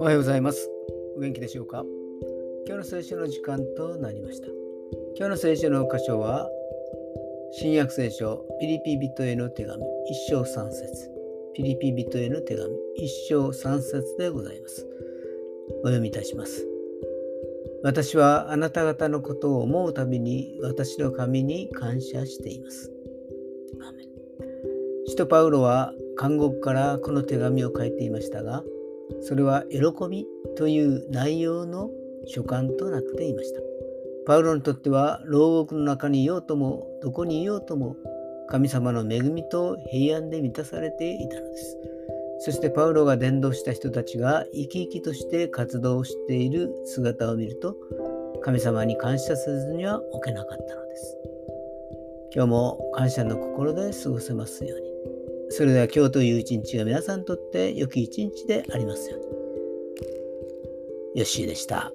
おはようございます。お元気でしょうか？今日の聖書の時間となりました。今日の聖書の箇所は、新約聖書ピリピ人への手紙一章三節ピリピ人への手紙一章三節でございます。お読みいたします。私はあなた方のことを思うたびに私の神に感謝しています。使徒パウロは監獄からこの手紙を書いていましたが、それは喜びという内容の書簡となっていました。パウロにとっては牢獄の中にいようともどこにいようとも神様の恵みと平安で満たされていたのです。そしてパウロが伝道した人たちが生き生きとして活動している姿を見ると神様に感謝せずには置けなかったのです。今日も感謝の心で過ごせますように。それでは今日という一日が皆さんにとって良き一日でありますように。よッしーでした。